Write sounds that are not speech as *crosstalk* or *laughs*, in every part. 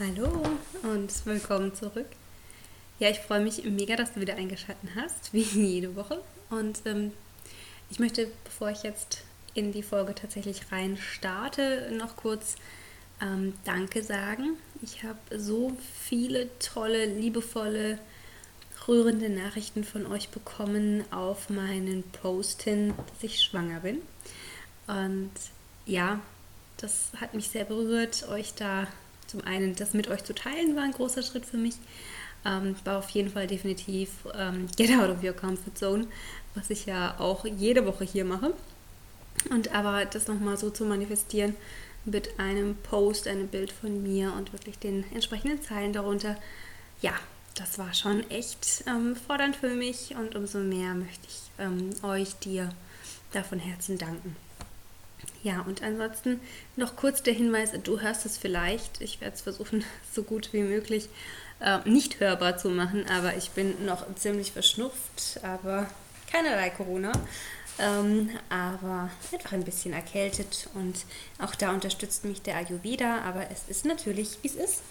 Hallo und willkommen zurück. Ja, ich freue mich mega, dass du wieder eingeschaltet hast, wie jede Woche. Und ähm, ich möchte, bevor ich jetzt in die Folge tatsächlich rein starte, noch kurz ähm, Danke sagen. Ich habe so viele tolle, liebevolle, rührende Nachrichten von euch bekommen auf meinen Post hin, dass ich schwanger bin. Und ja, das hat mich sehr berührt, euch da zum einen das mit euch zu teilen, war ein großer Schritt für mich. Ähm, war auf jeden Fall definitiv ähm, Get out of your comfort zone, was ich ja auch jede Woche hier mache. Und aber das nochmal so zu manifestieren mit einem Post, einem Bild von mir und wirklich den entsprechenden Zeilen darunter, ja, das war schon echt ähm, fordernd für mich und umso mehr möchte ich ähm, euch, dir da von Herzen danken. Ja, und ansonsten noch kurz der Hinweis, du hörst es vielleicht, ich werde es versuchen, *laughs* so gut wie möglich äh, nicht hörbar zu machen, aber ich bin noch ziemlich verschnupft, aber keinerlei Corona. Ähm, aber einfach ein bisschen erkältet und auch da unterstützt mich der Ayurveda, aber es ist natürlich, wie es ist,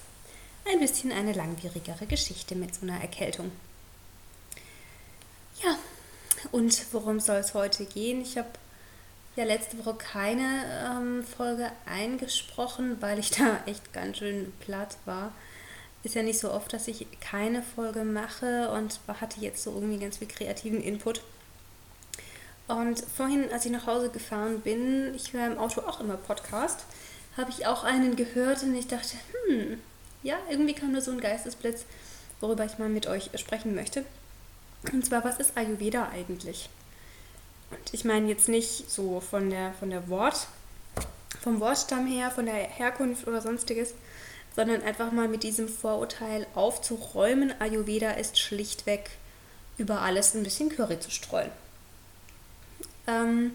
ein bisschen eine langwierigere Geschichte mit so einer Erkältung. Ja, und worum soll es heute gehen? Ich habe ja letzte Woche keine ähm, Folge eingesprochen, weil ich *laughs* da echt ganz schön platt war. Ist ja nicht so oft, dass ich keine Folge mache und hatte jetzt so irgendwie ganz viel kreativen Input. Und vorhin, als ich nach Hause gefahren bin, ich höre im Auto auch immer Podcast, habe ich auch einen gehört und ich dachte, hm, ja, irgendwie kam da so ein Geistesblitz, worüber ich mal mit euch sprechen möchte. Und zwar, was ist Ayurveda eigentlich? Und ich meine jetzt nicht so von der, von der Wort, vom Wortstamm her, von der Herkunft oder sonstiges, sondern einfach mal mit diesem Vorurteil aufzuräumen, Ayurveda ist schlichtweg über alles ein bisschen Curry zu streuen. Ähm,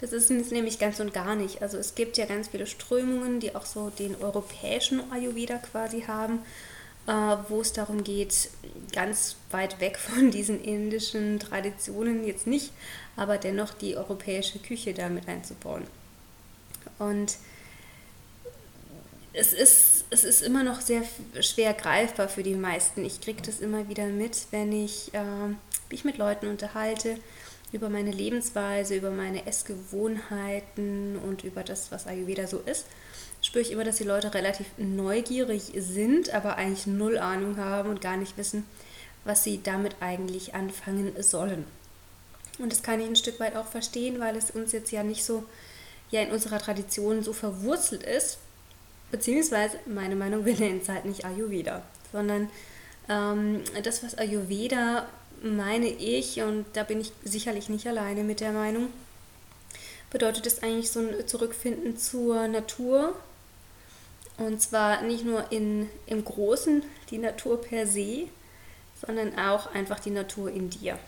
das ist es nämlich ganz und gar nicht. Also es gibt ja ganz viele Strömungen, die auch so den europäischen Ayurveda quasi haben wo es darum geht, ganz weit weg von diesen indischen Traditionen jetzt nicht, aber dennoch die europäische Küche damit einzubauen. Und es ist, es ist immer noch sehr schwer greifbar für die meisten. Ich kriege das immer wieder mit, wenn ich äh, mich mit Leuten unterhalte über meine Lebensweise, über meine Essgewohnheiten und über das, was Ayurveda so ist spüre ich immer, dass die Leute relativ neugierig sind, aber eigentlich null Ahnung haben und gar nicht wissen, was sie damit eigentlich anfangen sollen. Und das kann ich ein Stück weit auch verstehen, weil es uns jetzt ja nicht so ja in unserer Tradition so verwurzelt ist, beziehungsweise meine Meinung, wir nennen es halt nicht Ayurveda, sondern ähm, das, was Ayurveda meine ich, und da bin ich sicherlich nicht alleine mit der Meinung, bedeutet es eigentlich so ein Zurückfinden zur Natur, und zwar nicht nur in, im Großen die Natur per se, sondern auch einfach die Natur in dir.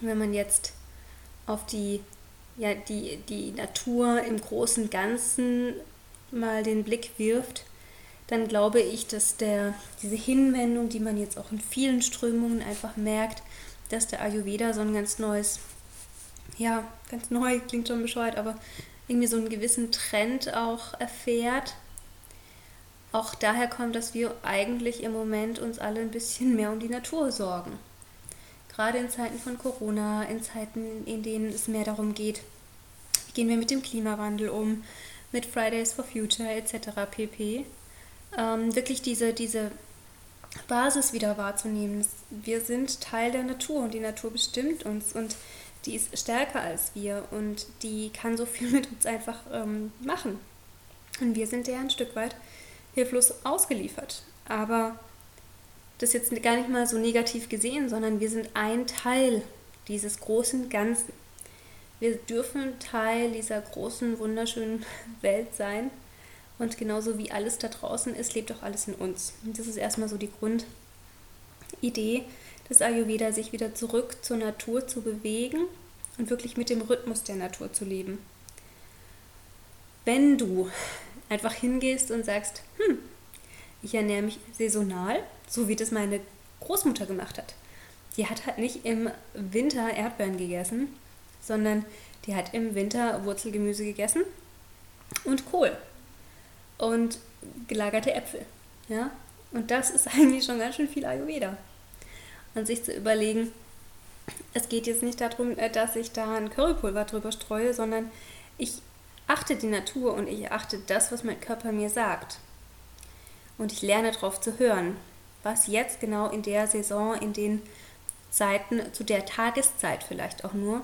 Wenn man jetzt auf die, ja, die, die Natur im großen Ganzen mal den Blick wirft, dann glaube ich, dass der, diese Hinwendung, die man jetzt auch in vielen Strömungen einfach merkt, dass der Ayurveda so ein ganz neues, ja, ganz neu, klingt schon bescheuert, aber irgendwie so einen gewissen Trend auch erfährt auch daher kommt, dass wir eigentlich im Moment uns alle ein bisschen mehr um die Natur sorgen. Gerade in Zeiten von Corona, in Zeiten, in denen es mehr darum geht, wie gehen wir mit dem Klimawandel um, mit Fridays for Future etc. pp. Ähm, wirklich diese, diese Basis wieder wahrzunehmen. Wir sind Teil der Natur und die Natur bestimmt uns und die ist stärker als wir und die kann so viel mit uns einfach ähm, machen. Und wir sind ja ein Stück weit hilflos ausgeliefert. Aber das jetzt gar nicht mal so negativ gesehen, sondern wir sind ein Teil dieses großen Ganzen. Wir dürfen Teil dieser großen, wunderschönen *laughs* Welt sein. Und genauso wie alles da draußen ist, lebt auch alles in uns. Und das ist erstmal so die Grundidee des Ayurveda, sich wieder zurück zur Natur zu bewegen und wirklich mit dem Rhythmus der Natur zu leben. Wenn du einfach hingehst und sagst, hm, ich ernähre mich saisonal, so wie das meine Großmutter gemacht hat. Die hat halt nicht im Winter Erdbeeren gegessen, sondern die hat im Winter Wurzelgemüse gegessen und Kohl und gelagerte Äpfel. Ja? Und das ist eigentlich schon ganz schön viel Ayurveda. Und sich zu überlegen, es geht jetzt nicht darum, äh, dass ich da ein Currypulver drüber streue, sondern ich achte die Natur und ich achte das, was mein Körper mir sagt. Und ich lerne darauf zu hören, was jetzt genau in der Saison, in den Zeiten, zu der Tageszeit vielleicht auch nur,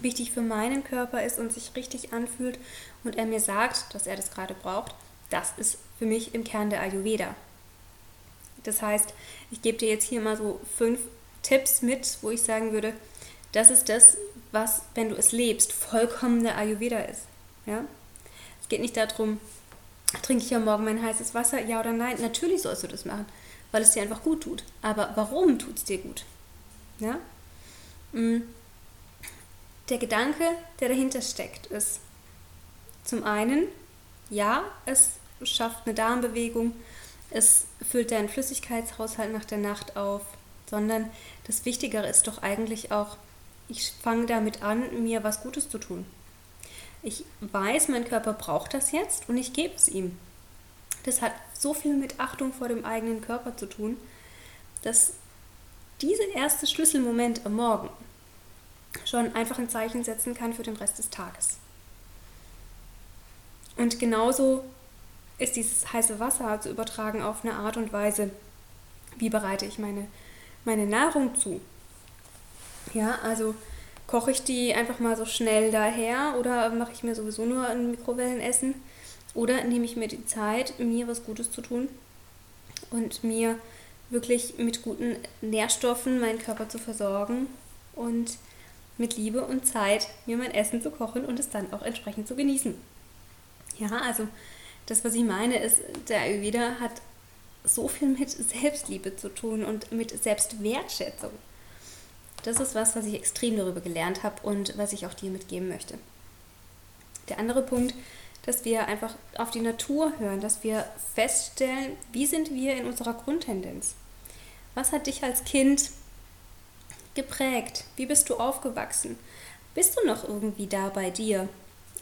wichtig für meinen Körper ist und sich richtig anfühlt und er mir sagt, dass er das gerade braucht, das ist für mich im Kern der Ayurveda. Das heißt, ich gebe dir jetzt hier mal so fünf Tipps mit, wo ich sagen würde, das ist das, was, wenn du es lebst, vollkommen der Ayurveda ist. Ja? Es geht nicht darum, trinke ich ja morgen mein heißes Wasser, ja oder nein. Natürlich sollst du das machen, weil es dir einfach gut tut. Aber warum tut es dir gut? Ja? Mm. Der Gedanke, der dahinter steckt, ist zum einen, ja, es schafft eine Darmbewegung, es füllt deinen Flüssigkeitshaushalt nach der Nacht auf, sondern das Wichtigere ist doch eigentlich auch, ich fange damit an, mir was Gutes zu tun. Ich weiß, mein Körper braucht das jetzt und ich gebe es ihm. Das hat so viel mit Achtung vor dem eigenen Körper zu tun, dass dieser erste Schlüsselmoment am Morgen schon einfach ein Zeichen setzen kann für den Rest des Tages. Und genauso ist dieses heiße Wasser zu übertragen auf eine Art und Weise, wie bereite ich meine, meine Nahrung zu. Ja, also koche ich die einfach mal so schnell daher oder mache ich mir sowieso nur ein Mikrowellenessen oder nehme ich mir die Zeit, mir was Gutes zu tun und mir wirklich mit guten Nährstoffen meinen Körper zu versorgen und mit Liebe und Zeit mir mein Essen zu kochen und es dann auch entsprechend zu genießen. Ja, also das, was ich meine, ist, der Ayurveda hat so viel mit Selbstliebe zu tun und mit Selbstwertschätzung. Das ist was, was ich extrem darüber gelernt habe und was ich auch dir mitgeben möchte. Der andere Punkt, dass wir einfach auf die Natur hören, dass wir feststellen, wie sind wir in unserer Grundtendenz? Was hat dich als Kind geprägt? Wie bist du aufgewachsen? Bist du noch irgendwie da bei dir?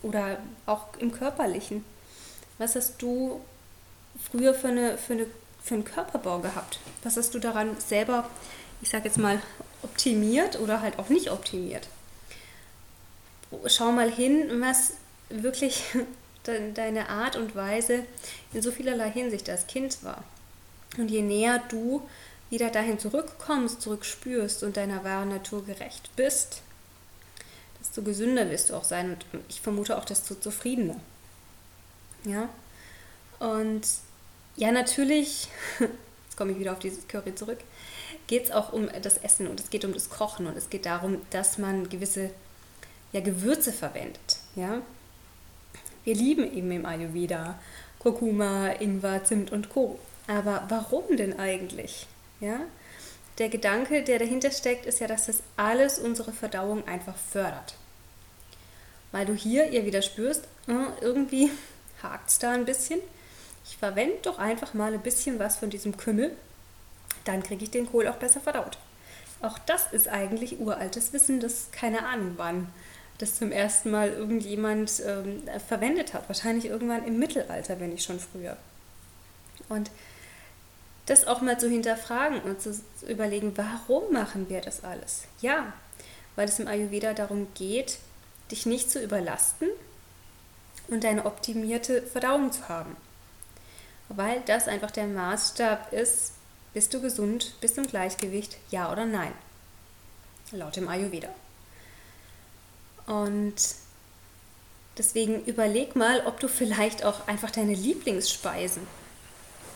Oder auch im körperlichen? Was hast du früher für, eine, für, eine, für einen Körperbau gehabt? Was hast du daran selber, ich sage jetzt mal, optimiert oder halt auch nicht optimiert? Schau mal hin, was wirklich *laughs* deine Art und Weise in so vielerlei Hinsicht als Kind war. Und je näher du wieder dahin zurückkommst, zurückspürst und deiner wahren Natur gerecht bist, desto gesünder wirst du auch sein und ich vermute auch, desto zufriedener. Ja. Und ja, natürlich, *laughs* jetzt komme ich wieder auf dieses Curry zurück, geht es auch um das Essen und es geht um das Kochen und es geht darum, dass man gewisse ja, Gewürze verwendet. Ja. Wir lieben eben im Ayurveda Kurkuma, Ingwer, Zimt und Co. Aber warum denn eigentlich? Ja? Der Gedanke, der dahinter steckt, ist ja, dass das alles unsere Verdauung einfach fördert. Weil du hier ihr wieder spürst, äh, irgendwie *laughs* hakt es da ein bisschen. Ich verwende doch einfach mal ein bisschen was von diesem Kümmel, dann kriege ich den Kohl auch besser verdaut. Auch das ist eigentlich uraltes Wissen, das keine Ahnung wann das zum ersten Mal irgendjemand ähm, verwendet hat. Wahrscheinlich irgendwann im Mittelalter, wenn nicht schon früher. Und das auch mal zu hinterfragen und zu überlegen, warum machen wir das alles? Ja, weil es im Ayurveda darum geht, dich nicht zu überlasten und eine optimierte Verdauung zu haben. Weil das einfach der Maßstab ist, bist du gesund, bist du im Gleichgewicht, ja oder nein. Laut dem Ayurveda. Und deswegen überleg mal, ob du vielleicht auch einfach deine Lieblingsspeisen,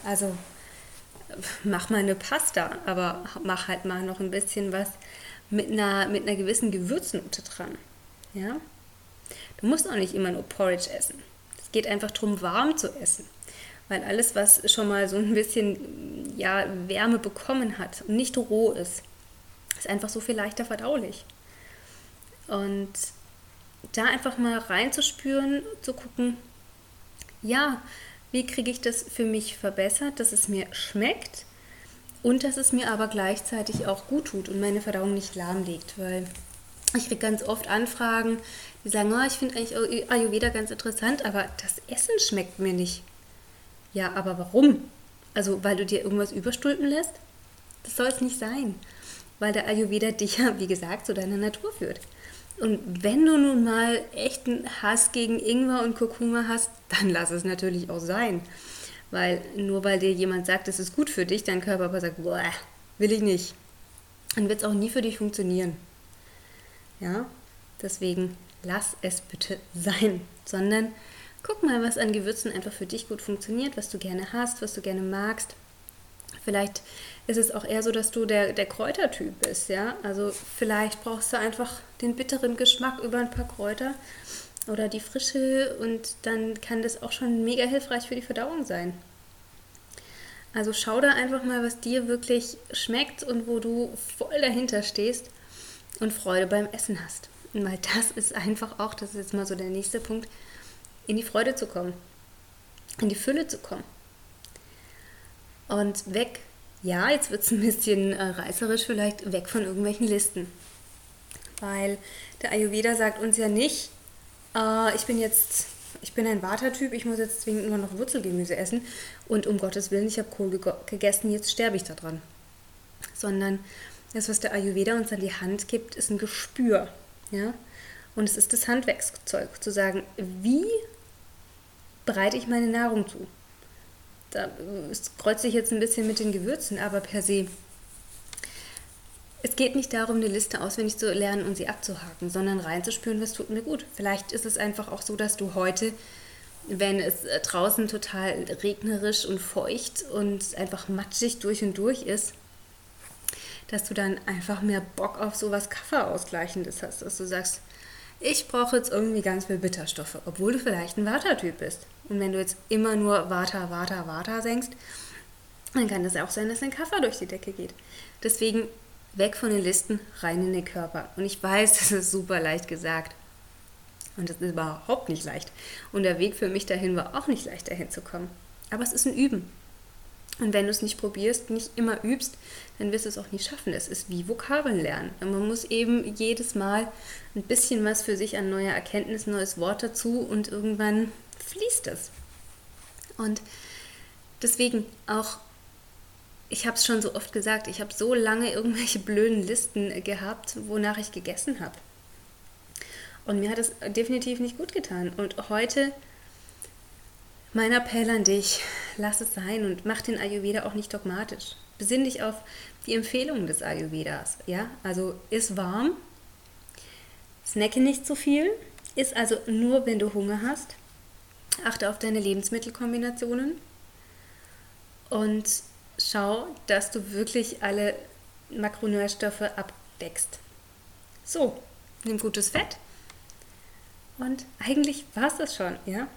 also mach mal eine Pasta, aber mach halt mal noch ein bisschen was mit einer, mit einer gewissen Gewürznote dran. Ja? Du musst auch nicht immer nur Porridge essen. Es geht einfach darum, warm zu essen. Weil alles, was schon mal so ein bisschen ja, Wärme bekommen hat und nicht roh ist, ist einfach so viel leichter verdaulich. Und da einfach mal reinzuspüren, zu gucken, ja, wie kriege ich das für mich verbessert, dass es mir schmeckt und dass es mir aber gleichzeitig auch gut tut und meine Verdauung nicht lahmlegt, weil ich kriege ganz oft Anfragen, die sagen, oh, ich finde eigentlich Ayurveda ganz interessant, aber das Essen schmeckt mir nicht. Ja, aber warum? Also weil du dir irgendwas überstülpen lässt? Das soll es nicht sein. Weil der Ayurveda dich ja, wie gesagt, zu deiner Natur führt. Und wenn du nun mal echten Hass gegen Ingwer und Kurkuma hast, dann lass es natürlich auch sein. Weil nur weil dir jemand sagt, es ist gut für dich, dein Körper aber sagt, boah, will ich nicht, dann wird es auch nie für dich funktionieren. Ja, deswegen lass es bitte *laughs* sein, sondern guck mal, was an Gewürzen einfach für dich gut funktioniert, was du gerne hast, was du gerne magst. Vielleicht ist es auch eher so, dass du der, der Kräutertyp bist, ja. Also vielleicht brauchst du einfach den bitteren Geschmack über ein paar Kräuter oder die Frische und dann kann das auch schon mega hilfreich für die Verdauung sein. Also schau da einfach mal, was dir wirklich schmeckt und wo du voll dahinter stehst und Freude beim Essen hast. Weil das ist einfach auch, das ist jetzt mal so der nächste Punkt, in die Freude zu kommen, in die Fülle zu kommen. Und weg, ja, jetzt wird es ein bisschen äh, reißerisch vielleicht, weg von irgendwelchen Listen. Weil der Ayurveda sagt uns ja nicht, äh, ich bin jetzt, ich bin ein Vata-Typ, ich muss jetzt zwingend nur noch Wurzelgemüse essen und um Gottes Willen, ich habe Kohl gegessen, jetzt sterbe ich daran. Sondern das, was der Ayurveda uns an die Hand gibt, ist ein Gespür. Ja? Und es ist das Handwerkszeug, zu sagen, wie bereite ich meine Nahrung zu? Da kreuze ich jetzt ein bisschen mit den Gewürzen, aber per se. Es geht nicht darum, eine Liste auswendig zu lernen und sie abzuhaken, sondern reinzuspüren, was tut mir gut. Vielleicht ist es einfach auch so, dass du heute, wenn es draußen total regnerisch und feucht und einfach matschig durch und durch ist, dass du dann einfach mehr Bock auf sowas Kaffeeausgleichendes hast, dass du sagst, ich brauche jetzt irgendwie ganz viel Bitterstoffe, obwohl du vielleicht ein Vata-Typ bist. Und wenn du jetzt immer nur Vata, Vata, Vata senkst, dann kann es auch sein, dass dein Kaffee durch die Decke geht. Deswegen weg von den Listen, rein in den Körper. Und ich weiß, *laughs* das ist super leicht gesagt. Und das ist überhaupt nicht leicht. Und der Weg für mich dahin war auch nicht leicht, dahin zu kommen. Aber es ist ein Üben. Und wenn du es nicht probierst, nicht immer übst, dann wirst du es auch nicht schaffen. Es ist wie Vokabeln lernen. Und man muss eben jedes Mal ein bisschen was für sich an neuer Erkenntnis, neues Wort dazu und irgendwann fließt es. Und deswegen auch, ich habe es schon so oft gesagt, ich habe so lange irgendwelche blöden Listen gehabt, wonach ich gegessen habe. Und mir hat es definitiv nicht gut getan. Und heute mein Appell an dich, lass es sein und mach den Ayurveda auch nicht dogmatisch. Besinn dich auf die Empfehlungen des Ayurvedas. Ja? Also iss warm, snacke nicht zu viel, iss also nur, wenn du Hunger hast. Achte auf deine Lebensmittelkombinationen und schau, dass du wirklich alle Makronährstoffe abdeckst. So, nimm gutes Fett. Und eigentlich war es das schon, ja.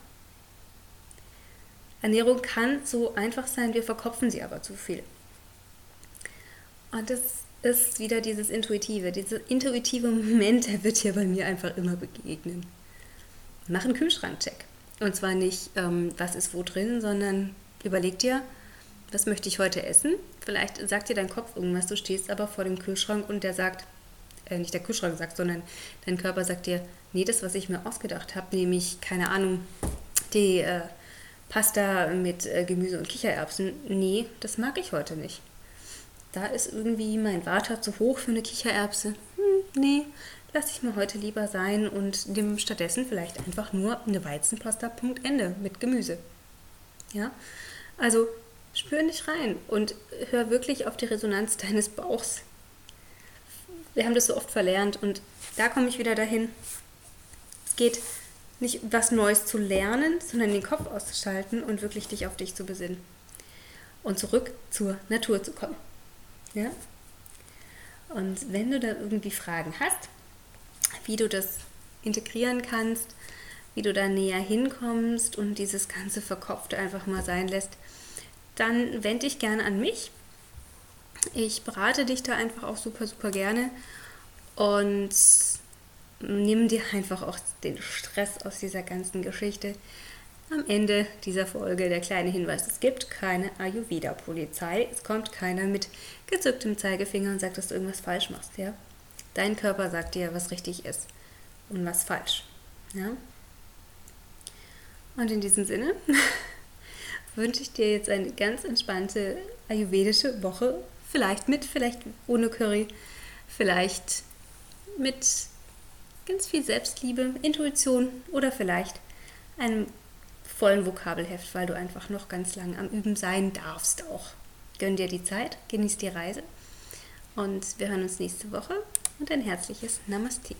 Ernährung kann so einfach sein, wir verkopfen sie aber zu viel. Und das ist wieder dieses Intuitive. Dieser intuitive Moment, der wird hier bei mir einfach immer begegnen. Mach einen Kühlschrankcheck. Und zwar nicht, ähm, was ist wo drin, sondern überleg dir, was möchte ich heute essen? Vielleicht sagt dir dein Kopf irgendwas, du stehst aber vor dem Kühlschrank und der sagt, äh, nicht der Kühlschrank sagt, sondern dein Körper sagt dir, nee, das, was ich mir ausgedacht habe, nämlich, keine Ahnung, die äh, Pasta mit äh, Gemüse und Kichererbsen. Nee, das mag ich heute nicht. Da ist irgendwie mein Water zu hoch für eine Kichererbse. Hm, nee, lasse ich mir heute lieber sein und nehme stattdessen vielleicht einfach nur eine Weizenpasta, Punkt, Ende mit Gemüse. Ja, also spür nicht rein und hör wirklich auf die Resonanz *laughs* deines Bauchs. Wir haben das so oft verlernt und da komme ich wieder dahin. Es geht nicht was Neues zu lernen, sondern den Kopf auszuschalten und wirklich dich auf dich zu besinnen. Und zurück zur Natur zu kommen. Ja? Und wenn du da irgendwie Fragen hast, wie du das integrieren kannst, wie du da näher hinkommst und dieses ganze Verkopfte einfach mal sein lässt, dann wende dich gerne an mich. Ich berate dich da einfach auch super, super gerne und nimm dir einfach auch den Stress aus dieser ganzen Geschichte. Am Ende dieser Folge der kleine Hinweis, es gibt keine Ayurveda-Polizei. Es kommt keiner mit gezücktem Zeigefinger und sagt, dass du irgendwas falsch machst. Ja? Dein Körper sagt dir, was richtig ist und was falsch. Ja? Und in diesem Sinne *laughs* wünsche ich dir jetzt eine ganz entspannte ayurvedische Woche. Vielleicht mit, vielleicht ohne Curry, vielleicht mit ganz viel Selbstliebe, Intuition oder vielleicht einem vollen Vokabelheft, weil du einfach noch ganz lang am Üben sein darfst auch. Gönn dir die Zeit, genieß die Reise und wir hören uns nächste Woche und ein herzliches Namaste.